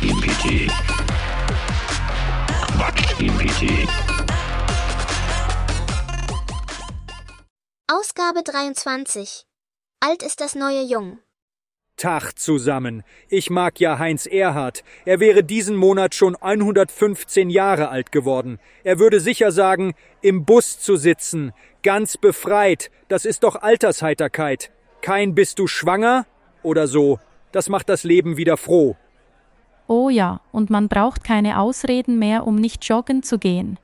Quatsch-GPT. Quatsch-GPT. Ausgabe 23. Alt ist das neue Jung. Tag zusammen. Ich mag ja Heinz Erhardt. Er wäre diesen Monat schon 115 Jahre alt geworden. Er würde sicher sagen, im Bus zu sitzen, ganz befreit, das ist doch Altersheiterkeit. Kein bist du schwanger oder so. Das macht das Leben wieder froh. Oh ja, und man braucht keine Ausreden mehr, um nicht joggen zu gehen.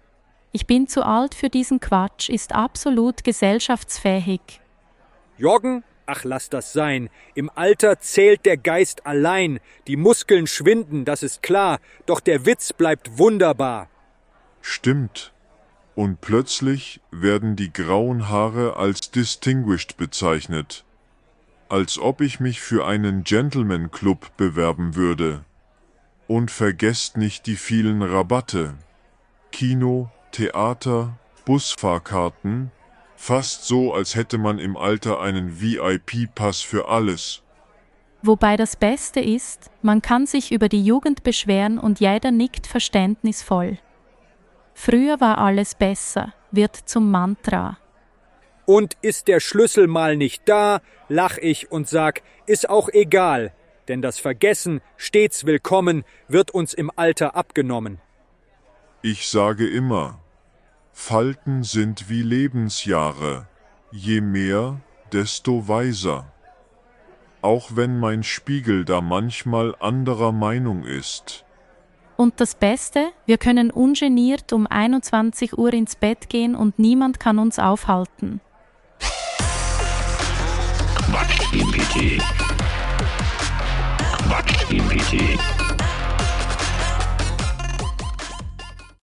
Ich bin zu alt für diesen Quatsch, ist absolut gesellschaftsfähig. Joggen? Ach, lass das sein. Im Alter zählt der Geist allein. Die Muskeln schwinden, das ist klar. Doch der Witz bleibt wunderbar. Stimmt. Und plötzlich werden die grauen Haare als distinguished bezeichnet. Als ob ich mich für einen Gentleman Club bewerben würde. Und vergesst nicht die vielen Rabatte. Kino, Theater, Busfahrkarten, fast so, als hätte man im Alter einen VIP-Pass für alles. Wobei das Beste ist, man kann sich über die Jugend beschweren und jeder nickt verständnisvoll. Früher war alles besser, wird zum Mantra. Und ist der Schlüssel mal nicht da, lach ich und sag, ist auch egal, denn das Vergessen, stets willkommen, wird uns im Alter abgenommen. Ich sage immer, Falten sind wie Lebensjahre, je mehr, desto weiser. Auch wenn mein Spiegel da manchmal anderer Meinung ist. Und das Beste, wir können ungeniert um 21 Uhr ins Bett gehen und niemand kann uns aufhalten. Quatsch-GPT.